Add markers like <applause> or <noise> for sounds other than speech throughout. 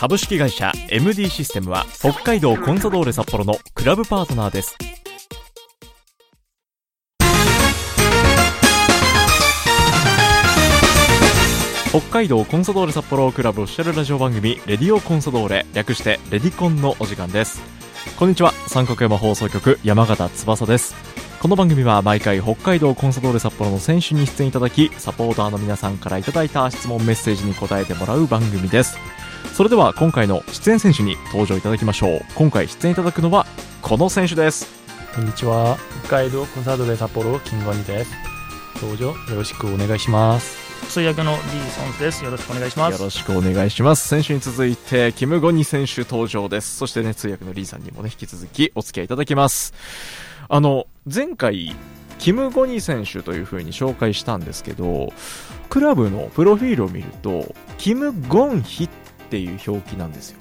株式会社 MD システムは北海道コンサドーレ札幌のクラブパートナーです。北海道コンサドーレ札幌クラブオフィシャルラジオ番組レディオコンサドーレ略してレディコンのお時間です。こんにちは。三角山放送局山形翼です。この番組は毎回北海道コンサドーレ札幌の選手に出演いただきサポーターの皆さんからいただいた質問メッセージに答えてもらう番組です。それでは今回の出演選手に登場いただきましょう今回出演いただくのはこの選手ですこんにちは。北海道コンサートで札幌金ゴニです。どうぞよろしくお願いします。通訳のリーソンズです。よろしくお願いします。よろしくお願いします選手に続いてキム・ゴニ選手登場ですそしてね通訳のリーさんにもね引き続きお付き合いいただきますあの前回キム・ゴニ選手というふうに紹介したんですけどクラブのプロフィールを見るとキム・ゴンヒっていう表記なんですよ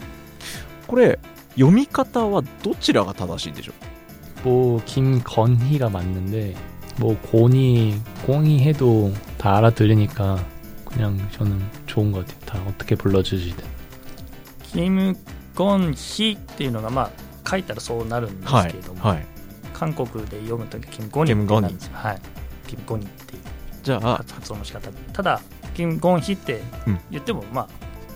これ読み方はどちらが正しいんでしょう 뭐 김건희가 맞는데 뭐 고니 공이 해도 다 알아들으니까 그냥 저는 좋은 것 같아요. 다 어떻게 불러주시든. キム・ゴンヒっていうのが、まあ、書いたらそうなるんですはいけれども、はい韓国で読むときキム・ゴニってなんですよ。はい。キム・ゴニっていうじゃあ発音の仕方で。ただ、キム・ゴンヒってうん言っても、まあ、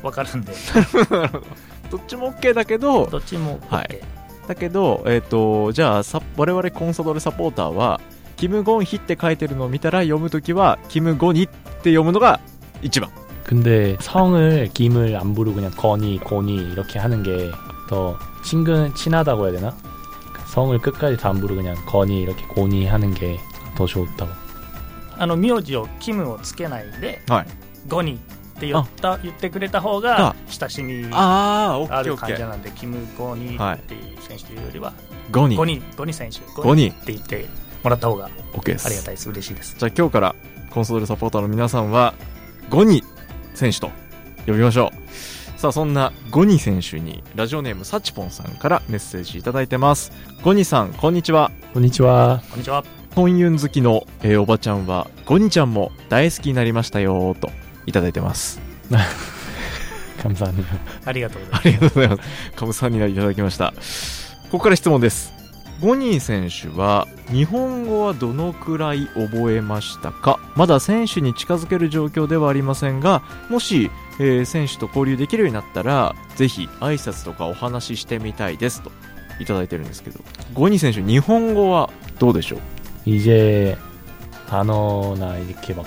わかるんで、<laughs> どっちも OK だけどどっちも OK。はいだけど、えっ、と、じゃあ、さ我々コンソドレサポーターは、キム・ゴンヒって書いてるのを見たら読むときは、キム・ゴニって読むのが一番。 근데 성을 김을 안 부르고 그냥 건이 고니 이렇게 하는 게 더 친근 친하다고 해야 되나? 성을 끝까지 다 안 부르고 그냥 건이 이렇게 고니 하는 게 더 좋다고. あの、名字をキムをつけないで、はいゴニ って言った言ってくれた方がが、親しみあるケーオッケー。感じなんで、キム・ゴニっていう選手というよりは、ゴニ。ゴニ、ゴニ選手、ゴニって言ってもらった方が OK です。ありがたいです。嬉しいです。じゃあ今日からコンソドレサポーターの皆さんは、ゴニ選手と呼びましょう。さあそんなゴニ選手にラジオネームサチポンさんからメッセージいただいてます。ゴニさん、こんにちは。konnichiwa. こんにちは。本ユン好きの、えーおばちゃんは、ゴニちゃんも大好きになりましたよといただいてます。 <laughs> 감사합니다. ありがとうございまありがとうございます。カムさんにいただきました。ここから質問です。ゴニー選手は日本語はどのくらい覚えましたかまだ選手に近づける状況ではありませんがもし、えー選手と交流できるようになったらぜひ挨拶とかお話ししてみたいですといただいてるんですけどゴニー選手日本語はどうでしょう 이제 단어나 이렇게 막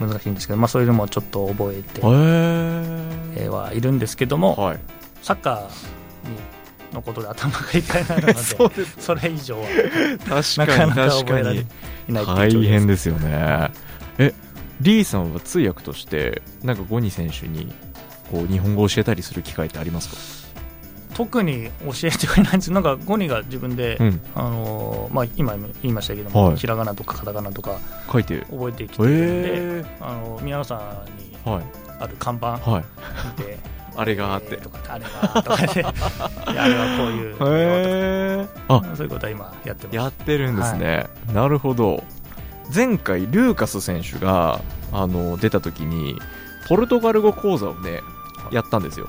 難しいんですけど、まあ、そういうのもちょっと覚えて、はいるんですけども、はい。サッカーにのことで頭がいっぱいになるので、<laughs> それ以上は確かになかなか覚えられいない大変ですよね。えリーさんは通訳としてなんかゴニ選手にこう日本語を教えたりする機会ってありますか？特に教えてくれないんですなんかゴニが自分で、うん。あのーまあ、今言いましたけども、はい。ひらがなとかカタカナとか書いて。へ覚えてきてるんで、えあの宮野さんにはい。ある看板はい。見て <laughs> あれがあって。えーとかあれがとかでいやあれはこういうへえあ。そういうことは今やってます。やってるんですね、なるほど。前回ルーカス選手があの出た時にポルトガル語講座をねやったんですよ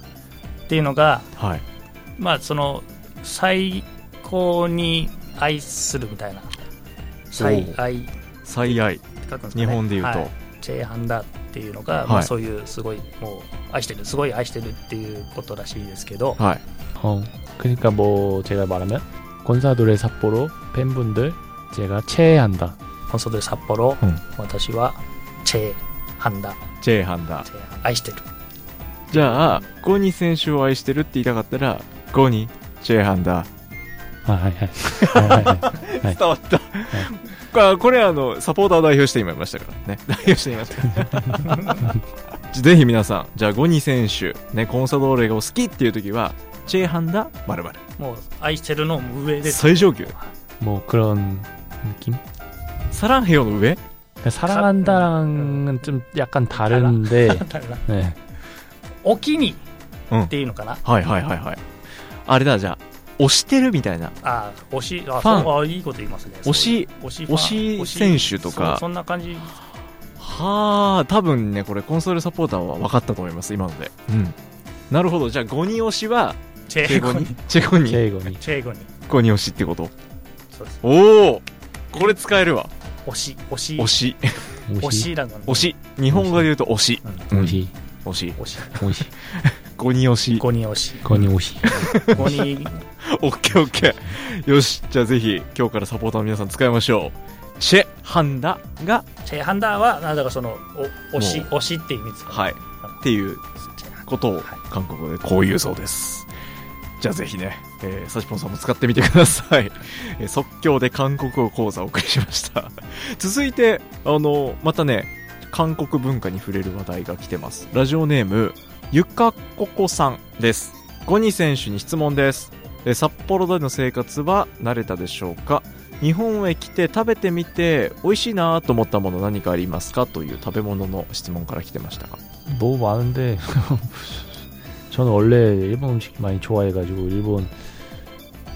っていうのが、はい、まあその最高に愛するみたいな。最愛。最愛、ね、日本でいうと、はい、チェーハンだっていうのが、はい、まあ、そういうすごいもう愛してるすごい愛してるっていうことらしいですけど。はい、 어、 그러니까뭐제가말하면권사돌의삿포로팬분들제가ハンダコンサドル札幌、うん、私はチェー・ハンダチェー・ハンダ愛してるじゃあゴニ選手を愛してるって言いたかったらゴニチェーハンダ 아, 하이, 하이. <laughs> 하이, 하이, 하이. 伝わった、これこれあのサポーター代表して今いましたからね<laughs> 代表していましたぜひ皆さんじゃあゴニ選手ねコンサドーレがお好きっていう時はチェーハンダまるまるもう愛してるの上です最上級 뭐 그런 느낌? サランヘヨの上 그러니까 사랑한다랑은 좀 약간 다른데 誰だ 네. おきにっていうのかな、はいはいはいはい。あれだじゃあ押してるみたいな。あ押しあファン。あいいこと言いますね。押し推し押し選手とか。そんな感じ。はあ多分ねこれコンソールサポーターは分かったと思います今ので、うん、なるほど。じゃあ5人押しはチェゴにチェゴにチェゴにチェゴに5人推しってこと？そうです。おおこれ使えるわ。押し押し。押し。押し。<laughs> だ、し日本語で言うと押し、うん、推し。推しい。推しい。推しい。五人推しい五人推しい五人推し5人オッケーよしじゃあぜひ今日からサポーターの皆さん使いましょう。チェハンダが。チェハンダはなんだかそのお推し推しっていう意味ですか？はい。っていうことを韓国語でこういうそうです、じゃあぜひね、えー、サシポンさんも使ってみてください。えー、即興で韓国語講座をお送りしました。続いて、あの、またね、韓国文化に触れる話題が来てます。ラジオネーム、ゆかここさんです。ゴニ選手に質問です。えー札幌での生活は慣れたでしょうか日本へ来て食べてみて美味しいなと思ったもの何かありますかという食べ物の質問から来てましたが 너무 많은데 저는 원래 일본 음식 많이 좋아해가지고 일본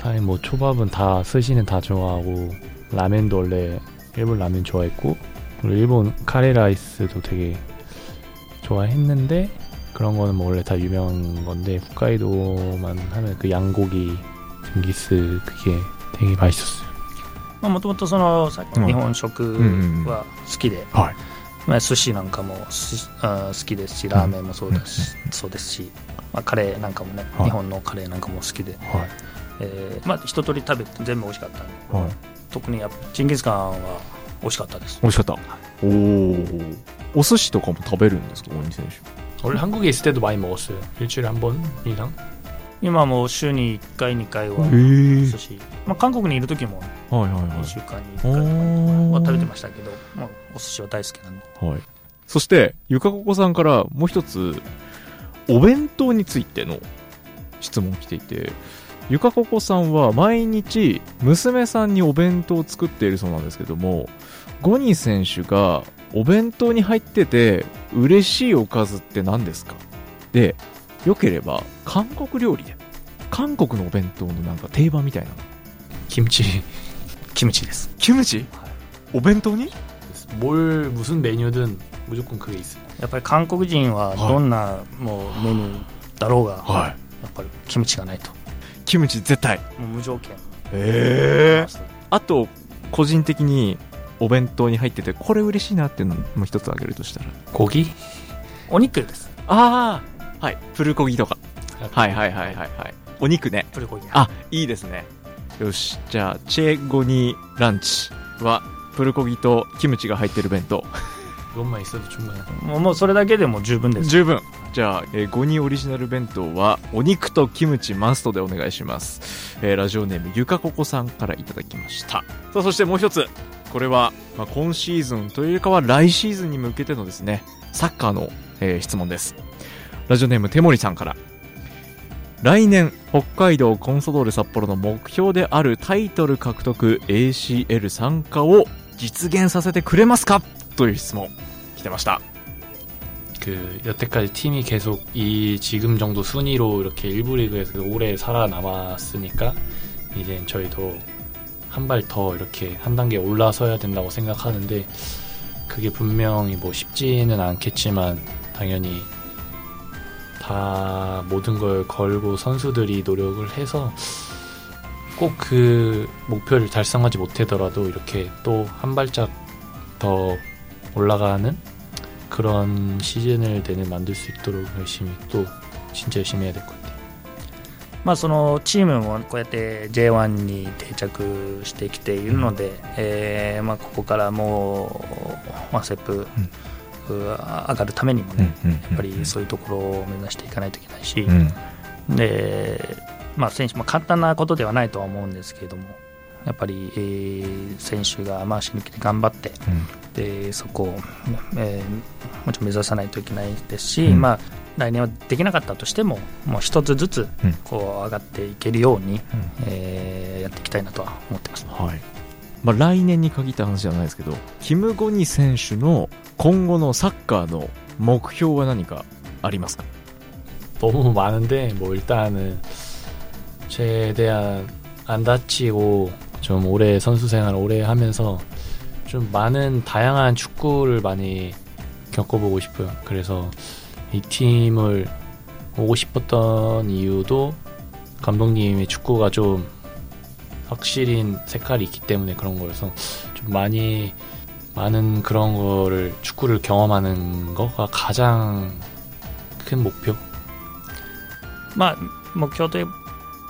사실 뭐 초밥은 다 스시는 다 좋아하고 라면도 원래 일본 라면 좋아했고 그리고 일본 카레 라이스도 되게 좋아했는데 그런 거는 뭐 원래 다 유명한 건데 홋카이도만 하면 그 양고기 징기스 그게 되게 맛있었어요. もともとそのさうん日本食は好きで、はいまあ、寿司なんかもすあ好きですしラーメンもそうですし,、そうですし、まあ、カレーなんかもね、はい日本のカレーなんかも好きで、はいえーまあ、一通り食べて全部美味しかったんで、はい特にやっぱジンギスカンは 美味しかったです美味しかった。おお。お寿司とかも食べるんですか、大西選手。 원래 한국에 있을 때도 많이 먹었어요. 일주일에 한 번 이상? 今もう週に1回2回はへ寿司、まあ、韓国にいる時もはいはい2は週間にい。 1回おは食べてましたけど、まあ、お寿司は大好きなんではい。そして、ゆかここさんからもう一つ、お弁当についての質問来ていて、 ゆかここさんは毎日娘さんにお弁当を作っているそうなんですけども、ゴニー選手がお弁当に入ってて嬉しいおかずって何ですかで、よければ韓国料理で、韓国のお弁当のなんか定番みたいな。 김치 キムチですキムチお弁当に 뭘 무슨 메뉴든 무조건 그게 있어요. やっぱり韓国人はどんなもうメニューだろうが、はい。やっぱりキムチがないと キムチ絶対。もう無条件へえ。あと、個人的にお弁当に入ってて、これ嬉しいなっていうのも一つあげるとしたら。고 기? お肉ですああはい。プルコギとか。はいはいはいはいはい。お肉ね。プルコギあ、いいですね。よし。じゃあ、チェゴニランチは、プルコギとキムチが入ってる弁当。그것만 있어도 충분해. もうもうそれだけでも十分です十分。じゃあ、えー、ゴニオリジナル弁当は、お肉とキムチマストでお願いします。えーラジオネームゆかここさんからいただきました。さあ、そしてもう一つ。これは、まあ、今シーズンというよりかは来シーズンに向けてのですね、サッカーの、えー質問です。ラジオネーム手森さんから。来年、北海道コンソドーレ札幌の目標であるタイトル獲得 ACL 参加を実現させてくれますか という質問来てました。 그 여태까지 팀이 계속 이 지금 정도 순위로 이렇게 일부 리그에서 오래 살아남았으니까 이제 저희도 한 발 더 이렇게 한 단계 올라서야 된다고 생각하는데 그게 분명히 뭐 쉽지는 않겠지만 당연히 다 모든 걸 걸고 선수들이 노력을 해서 꼭 그 목표를 달성하지 못하더라도 이렇게 또 한 발짝 더 올라가는 그런 시즌을 내내 만들 수 있도록 열심히 또 진짜 열심히 해야 될 것 같아요. まあ、そのチームもこうやって J1 に定着してきているので、えーまあ、ここからもう、まあ、セップ、上がるためにもね、うんやっぱりそういうところを目指していかないといけないし、うんでまあ、選手も簡単なことではないとは思うんですけれども やっぱり、えー選手がまあ死ぬ気で頑張ってでそこを、えーもちろん目指さないといけないですし、うんまあ、来年はできなかったとしてももう一つずつうんこう上がっていけるように、えーやっていきたいなとは思ってます。はい。まあ、来年に限った話じゃないですけど、キム・ゴニ選手の今後のサッカーの目標は何かありますか 너무 많은데 뭐 일단은 최대한 안 다치고 좀 오래 선수 생활 오래 하면서 좀 많은 다양한 축구를 많이 겪어보고 싶어요. 그래서 이 팀을 오고 싶었던 이유도 감독님의 축구가 좀 확실히 색깔이 있기 때문에 그런 거여서 좀 많이 많은 그런 거를 축구를 경험하는 거가 가장 큰 목표 まあ、目標という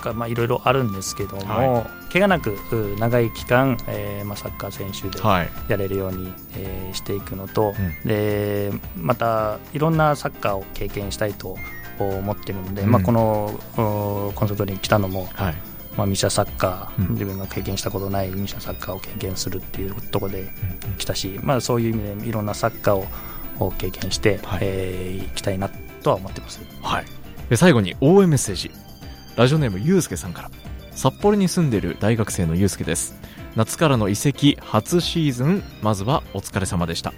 か、まあ、いろいろあるんですけども、は怪我なくう長い期間、えーまあ、サッカー選手ではい。やれるように、えーしていくのと、うんでまたいろんなサッカーを経験したいと思ってるので、うんまあ、このうコンサートに来たのも、はい。まあ、ミシャサッカー、うん自分が経験したことないミシャサッカーを経験するっていうところで来たし、まあ、そういう意味でいろんなサッカーをを経験して、はいえー行きたいなとは思ってます。はい。で、最後に応援メッセージ。ラジオネームゆうすけさんから。札幌に住んでいる大学生のゆうすけです。夏からの移籍初シーズン、まずはお疲れ様でした。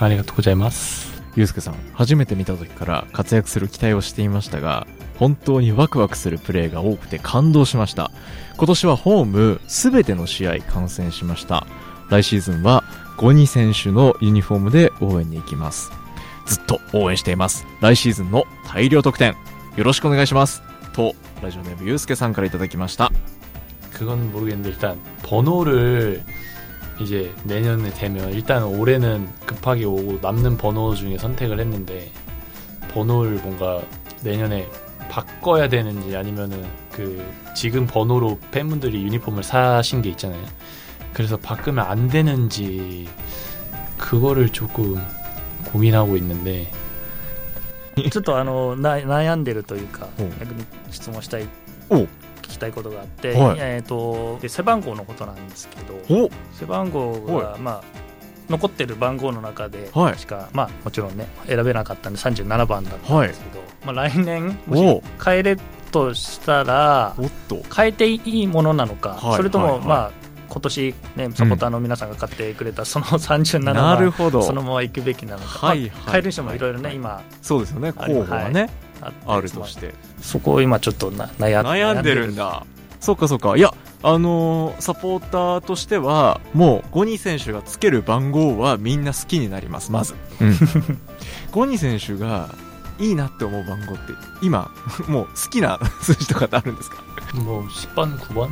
ありがとうございます。ゆうすけさん、初めて見た時から活躍する期待をしていましたが、本当にワクワクするプレーが多くて感動しました。今年はホームすべての試合観戦しました。来シーズンはゴニ選手のユニフォームで応援に行きます。ずっと応援しています。来シーズンの大量得点、よろしくお願いします。と、 ラジオネームゆうすけさんからいただきました。 그건 모르겠는데 일단 번호를 이제 내년에 되면 일단 올해는 급하게 오고 남는 번호 중에 선택을 했는데 번호를 뭔가 내년에 바꿔야 되는지 아니면은 그 지금 번호로 팬분들이 유니폼을 사신 게 있잖아요. 그래서 바꾸면 안 되는지 그거를 조금 고민하고 있는데 ちょっとあの <laughs> な悩んでるというか逆に質問したいお。聞きたいことがあって、はい。えー、とで背番号のことなんですけどお。背番号が、まあ、残ってる番号の中ではい。しか、まあ、もちろんね選べなかったんで37番だったんですけど、まあ、来年もしお。変えれとしたら。変えていいものなのか、はい。それとも、はい。はい。まあ今年、ね、サポーターの皆さんが買ってくれたその37が、なるほど。そのまま行くべきなのか、はいはい買える人もいろいろね、今そうですよね。候補はね、あるとして。そこを今ちょっと悩悩んでるんだ。そうかそうか。いやあのー、サポーターとしてはもうゴニー選手がつける番号はみんな好きになります。まず、うん、<laughs> ゴニー選手がいいなって思う番号って今 <laughs> もう好きな数字とかってあるんですか？もう失敗の5番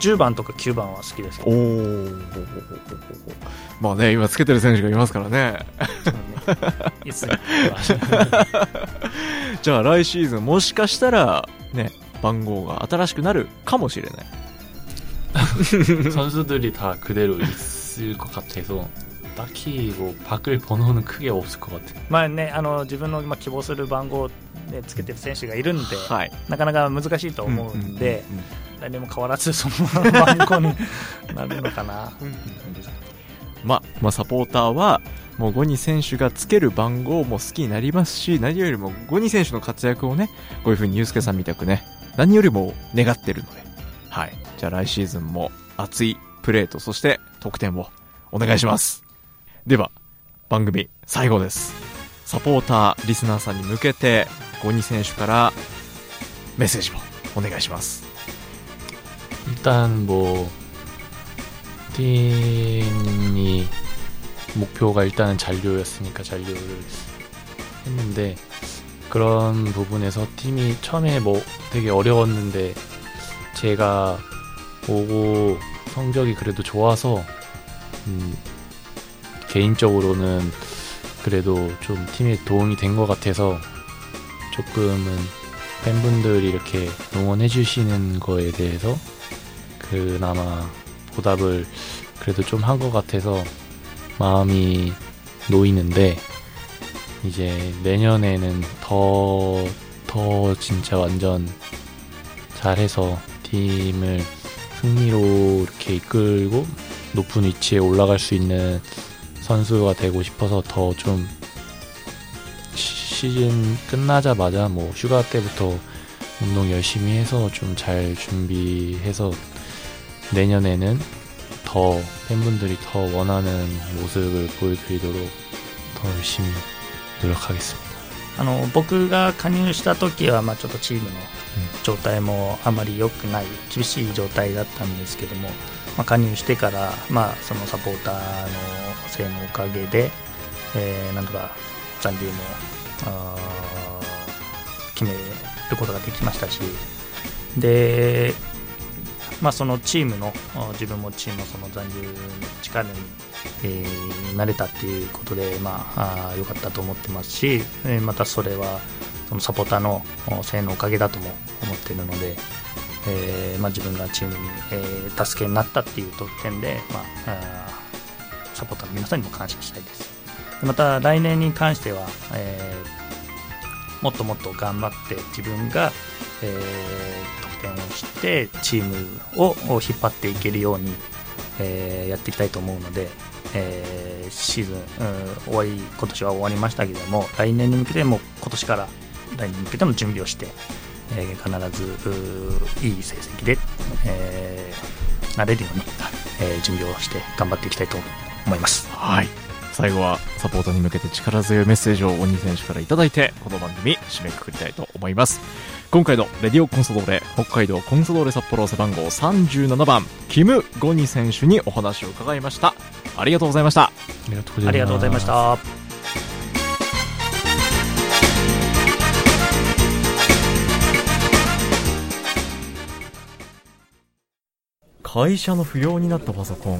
10番とか9番は好きですけおど、ー。まあね、今つけてる選手がいますからね。ね、いつ<laughs> にじゃあ来シーズンもしかしたら、ね、番号が新しくなるかもしれない。 선수들이 다 그대로 있을 것 같아서 딱히 뭐 바꿀 번호는 크게 없을 것 같아요. まあね、あの自分のまあ希望する番号でつけてる選手がいるんで、はい。なかなか難しいと思うんで、うんうんうん 来年も変わらずそのまま番号になるのかな。まあ、まあ、サポーターは、もうゴニ選手がつける番号も好きになりますし、何よりもゴニ選手の活躍をね、こういう風にユースケさんみたくね、何よりも願ってるので、はい。じゃあ来シーズンも熱いプレーと、そして得点をお願いします。では、番組最後です。サポーター、リスナーさんに向けて、ゴニ選手からメッセージをお願いします。 일단 뭐 팀이 목표가 일단은 잔류였으니까 잔류를 했는데 그런 부분에서 팀이 처음에 뭐 되게 어려웠는데 제가 오고 성적이 그래도 좋아서 음, 개인적으로는 그래도 좀 팀에 도움이 된 것 같아서 조금은 팬분들이 이렇게 응원해 주시는 거에 대해서 그나마 보답을 그래도 좀 한 것 같아서 마음이 놓이는데 이제 내년에는 더, 더 진짜 완전 잘해서 팀을 승리로 이렇게 이끌고 높은 위치에 올라갈 수 있는 선수가 되고 싶어서 더 좀 시즌 끝나자마자 뭐 휴가 때부터 운동 열심히 해서 좀 잘 준비해서 내년에는 더 팬분들이 더 원하는 모습을 보여드리도록 더 열심히 노력하겠습니다. あの僕が加入した時は、まあ、ちょっとチームの状態もあまり良くない厳しい状態だったんですけども、まあ、加入してから、まあ、そのサポーターのせいのおかげで、えーなんとか残留もあー決めることができましたしで、 まあ、そのチームの自分もチームのその残留の力に、えーなれたっていうことで、まあ、あー良かったと思ってますし、えーまたそれはそのサポーターの声援のおかげだとも思っているので、えーまあ、自分がチームに、えー助けになったっていう点で、まあ、あサポーターの皆さんにも感謝したいです。また来年に関しては、えーもっともっと頑張って自分が、えー得点をしてチームを引っ張っていけるように、えーやっていきたいと思うので、えーシーズン、うん終わり今年は終わりましたけども来年に向けても今年から来年に向けての準備をして、えー必ずいい成績で、えーなれるように、えー準備をして頑張っていきたいと思います。はい。最後はサポートに向けて力強いメッセージを鬼選手からいただいて、この番組締めくくりたいと思います。今回のレディオコンソドーレ、北海道コンソドーレ札幌背番号37番、キム・ゴニ選手にお話を伺いました。ありがとうございました。ありがとうございます。ありがとうございました。会社の不要になったパソコン、